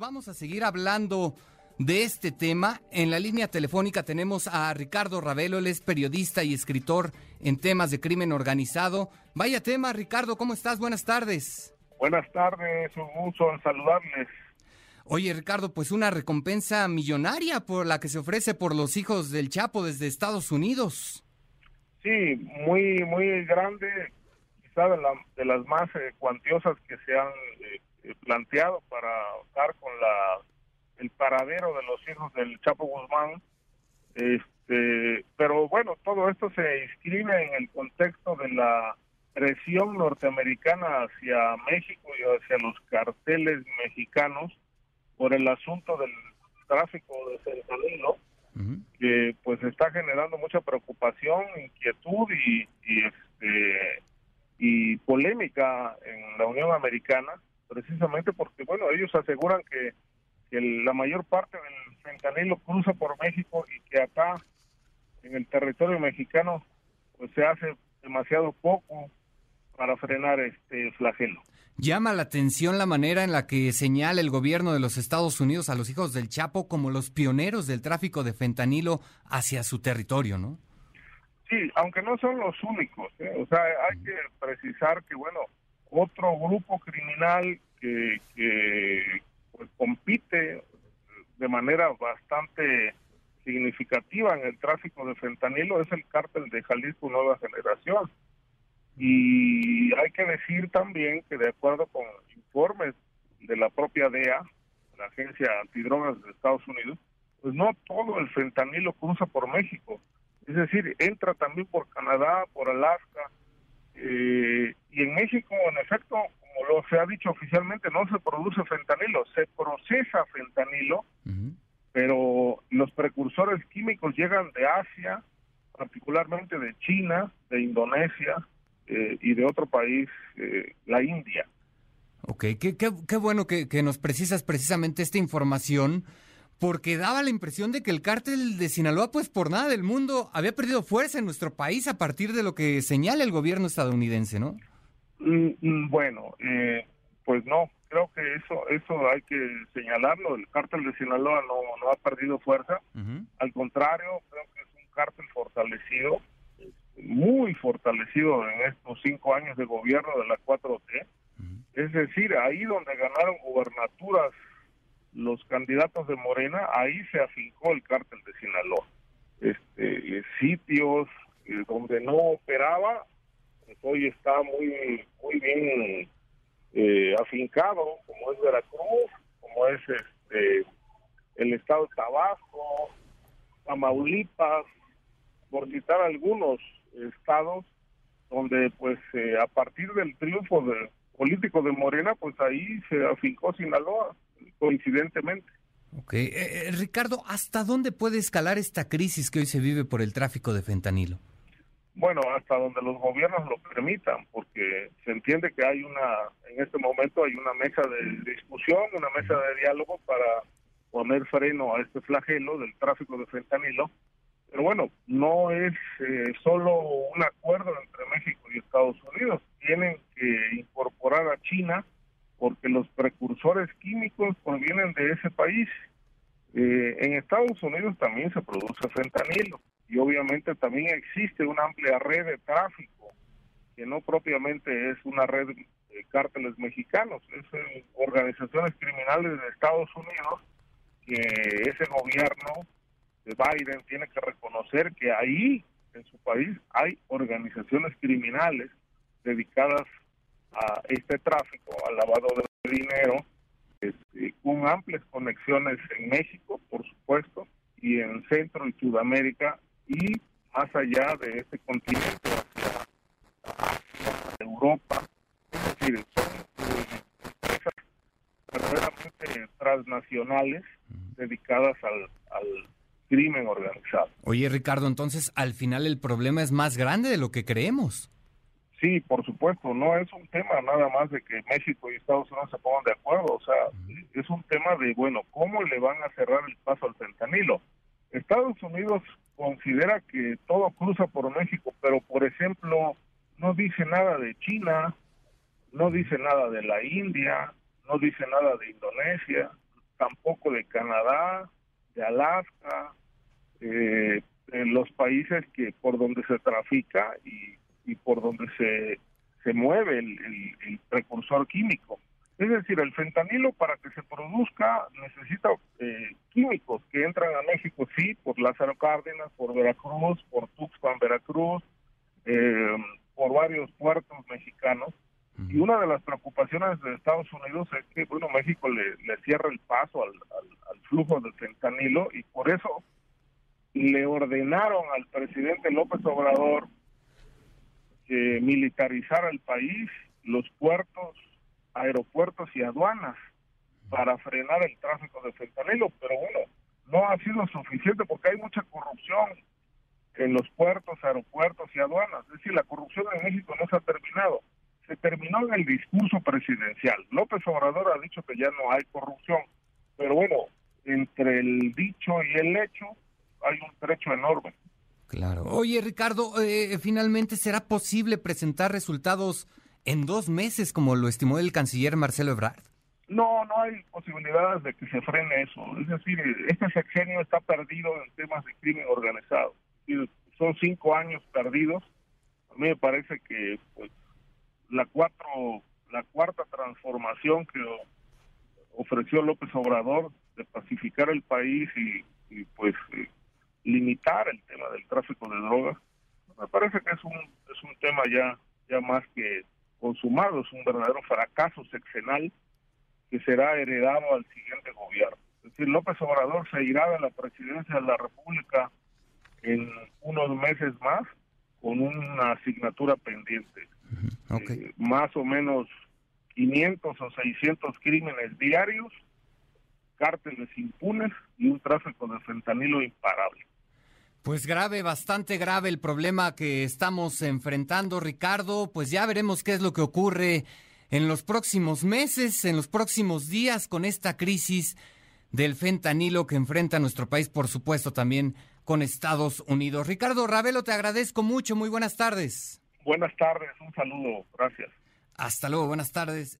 vamos a seguir hablando de este tema. En la línea telefónica tenemos a Ricardo Ravelo, él es periodista y escritor en temas de crimen organizado. Vaya tema, Ricardo, ¿cómo estás? Buenas tardes. Buenas tardes, un gusto en saludarles. Oye, Ricardo, pues una recompensa millonaria por la que se ofrece por los hijos del Chapo desde Estados Unidos. Sí, muy muy grande, quizá de, de las más eh, cuantiosas que se han eh, planteado para dar con la el paradero de los hijos del Chapo Guzmán. Este, pero bueno, todo esto se inscribe en el contexto de la presión norteamericana hacia México y hacia los carteles mexicanos por el asunto del tráfico de fentanilo, que pues está generando mucha preocupación, inquietud y, y, este, y polémica en la Unión Americana, precisamente porque, bueno, ellos aseguran que que la mayor parte del fentanilo cruza por México y que acá en el territorio mexicano pues se hace demasiado poco para frenar este flagelo. Llama la atención la manera en la que señala el gobierno de los Estados Unidos a los hijos del Chapo como los pioneros del tráfico de fentanilo hacia su territorio, ¿no? Sí, aunque no son los únicos. ¿eh? O sea, hay que precisar que, bueno, otro grupo criminal que, pues compite de manera bastante significativa en el tráfico de fentanilo es el cártel de Jalisco Nueva Generación. Y hay que decir también que de acuerdo con informes de la propia DEA, la Agencia Antidrogas de Estados Unidos, pues no todo el fentanilo cruza por México. Es decir, entra también por Canadá, por Alaska. Eh, y en México, en efecto, lo se ha dicho oficialmente, no se produce fentanilo, se procesa fentanilo, pero los precursores químicos llegan de Asia, particularmente de China, de Indonesia eh, y de otro país, eh, la India. Ok, qué, qué, qué bueno que, que, nos precisas precisamente esta información, porque daba la impresión de que el cártel de Sinaloa, pues por nada del mundo, había perdido fuerza en nuestro país a partir de lo que señala el gobierno estadounidense, ¿no? Mm, mm, bueno, eh, pues no, creo que eso eso hay que señalarlo. El cártel de Sinaloa no, no ha perdido fuerza. Al contrario, creo que es un cártel fortalecido, muy fortalecido en estos cinco años de gobierno de la 4T. Es decir, ahí donde ganaron gubernaturas los candidatos de Morena, ahí se afincó el cártel de Sinaloa. Este, sitios eh, donde no operaba, hoy está muy muy bien eh, afincado, como es Veracruz, como es este el estado de Tabasco, Tamaulipas, por citar algunos estados donde pues eh, a partir del triunfo de, político de Morena, pues ahí se afincó Sinaloa, coincidentemente. Ok, eh, Ricardo, ¿hasta dónde puede escalar esta crisis que hoy se vive por el tráfico de fentanilo? Bueno, hasta donde los gobiernos lo permitan, porque se entiende que hay una, en este momento hay una mesa de discusión, una mesa de diálogo para poner freno a este flagelo del tráfico de fentanilo. Pero bueno, no es eh, solo un acuerdo entre México y Estados Unidos, tienen que incorporar a China porque los precursores químicos provienen de ese país. Eh, en Estados Unidos también se produce fentanilo y obviamente también existe una amplia red de tráfico que no propiamente es una red de cárteles mexicanos, es eh, organizaciones criminales de Estados Unidos que ese gobierno de Biden tiene que reconocer que ahí en su país hay organizaciones criminales dedicadas a este tráfico, al lavado de dinero, este, con amplias conexiones en México, por supuesto, y en Centro y Sudamérica y más allá de este continente hacia, Europa. Es decir, son empresas verdaderamente transnacionales dedicadas al, al crimen organizado. Oye, Ricardo, entonces al final el problema es más grande de lo que creemos. Sí, por supuesto, no es un tema nada más de que México y Estados Unidos se pongan de acuerdo, o sea, es un tema de, bueno, ¿cómo le van a cerrar el paso al fentanilo? Estados Unidos considera que todo cruza por México, pero por ejemplo no dice nada de China, no dice nada de la India, no dice nada de Indonesia, Canadá, de Alaska, eh, los países que por donde se trafica y, por donde se, se mueve el, precursor químico. Es decir, el fentanilo para que se produzca necesita eh, químicos que entran a México, sí, por Lázaro Cárdenas, por Veracruz, por Tuxpan, Veracruz, eh, por varios puertos mexicanos. Y una de las preocupaciones de Estados Unidos es que, bueno, México le, le cierra el paso al, al, flujo del fentanilo y por eso le ordenaron al presidente López Obrador que militarizara el país, los puertos, aeropuertos y aduanas para frenar el tráfico de fentanilo, pero bueno, no ha sido suficiente porque hay mucha corrupción en los puertos, aeropuertos y aduanas. Es decir, la corrupción en México no se ha terminado. Se terminó en el discurso presidencial. López Obrador ha dicho que ya no hay corrupción, pero bueno, entre el dicho y el hecho hay un trecho enorme. Claro. Oye, Ricardo, eh, finalmente será posible presentar resultados en dos meses, como lo estimó el canciller Marcelo Ebrard. No, no hay posibilidades de que se frene eso. Es decir, este sexenio está perdido en temas de crimen organizado. Son cinco años perdidos. A mí me parece que pues, la cuatro, la cuarta transformación que ofreció López Obrador de pacificar el país y, pues eh, limitar el tema del tráfico de drogas, me parece que es un, es un tema ya, ya más que es un verdadero fracaso sexenal que será heredado al siguiente gobierno. Es decir, López Obrador se irá de la presidencia de la República en unos meses más con una asignatura pendiente. Eh, más o menos 500 o 600 crímenes diarios, cárteles impunes y un tráfico de fentanilo imparable. Pues grave, bastante grave el problema que estamos enfrentando, Ricardo. Pues ya veremos qué es lo que ocurre en los próximos meses, en los próximos días con esta crisis del fentanilo que enfrenta nuestro país, por supuesto también con Estados Unidos. Ricardo Ravelo, te agradezco mucho. Muy buenas tardes. Buenas tardes, un saludo. Gracias. Hasta luego, buenas tardes.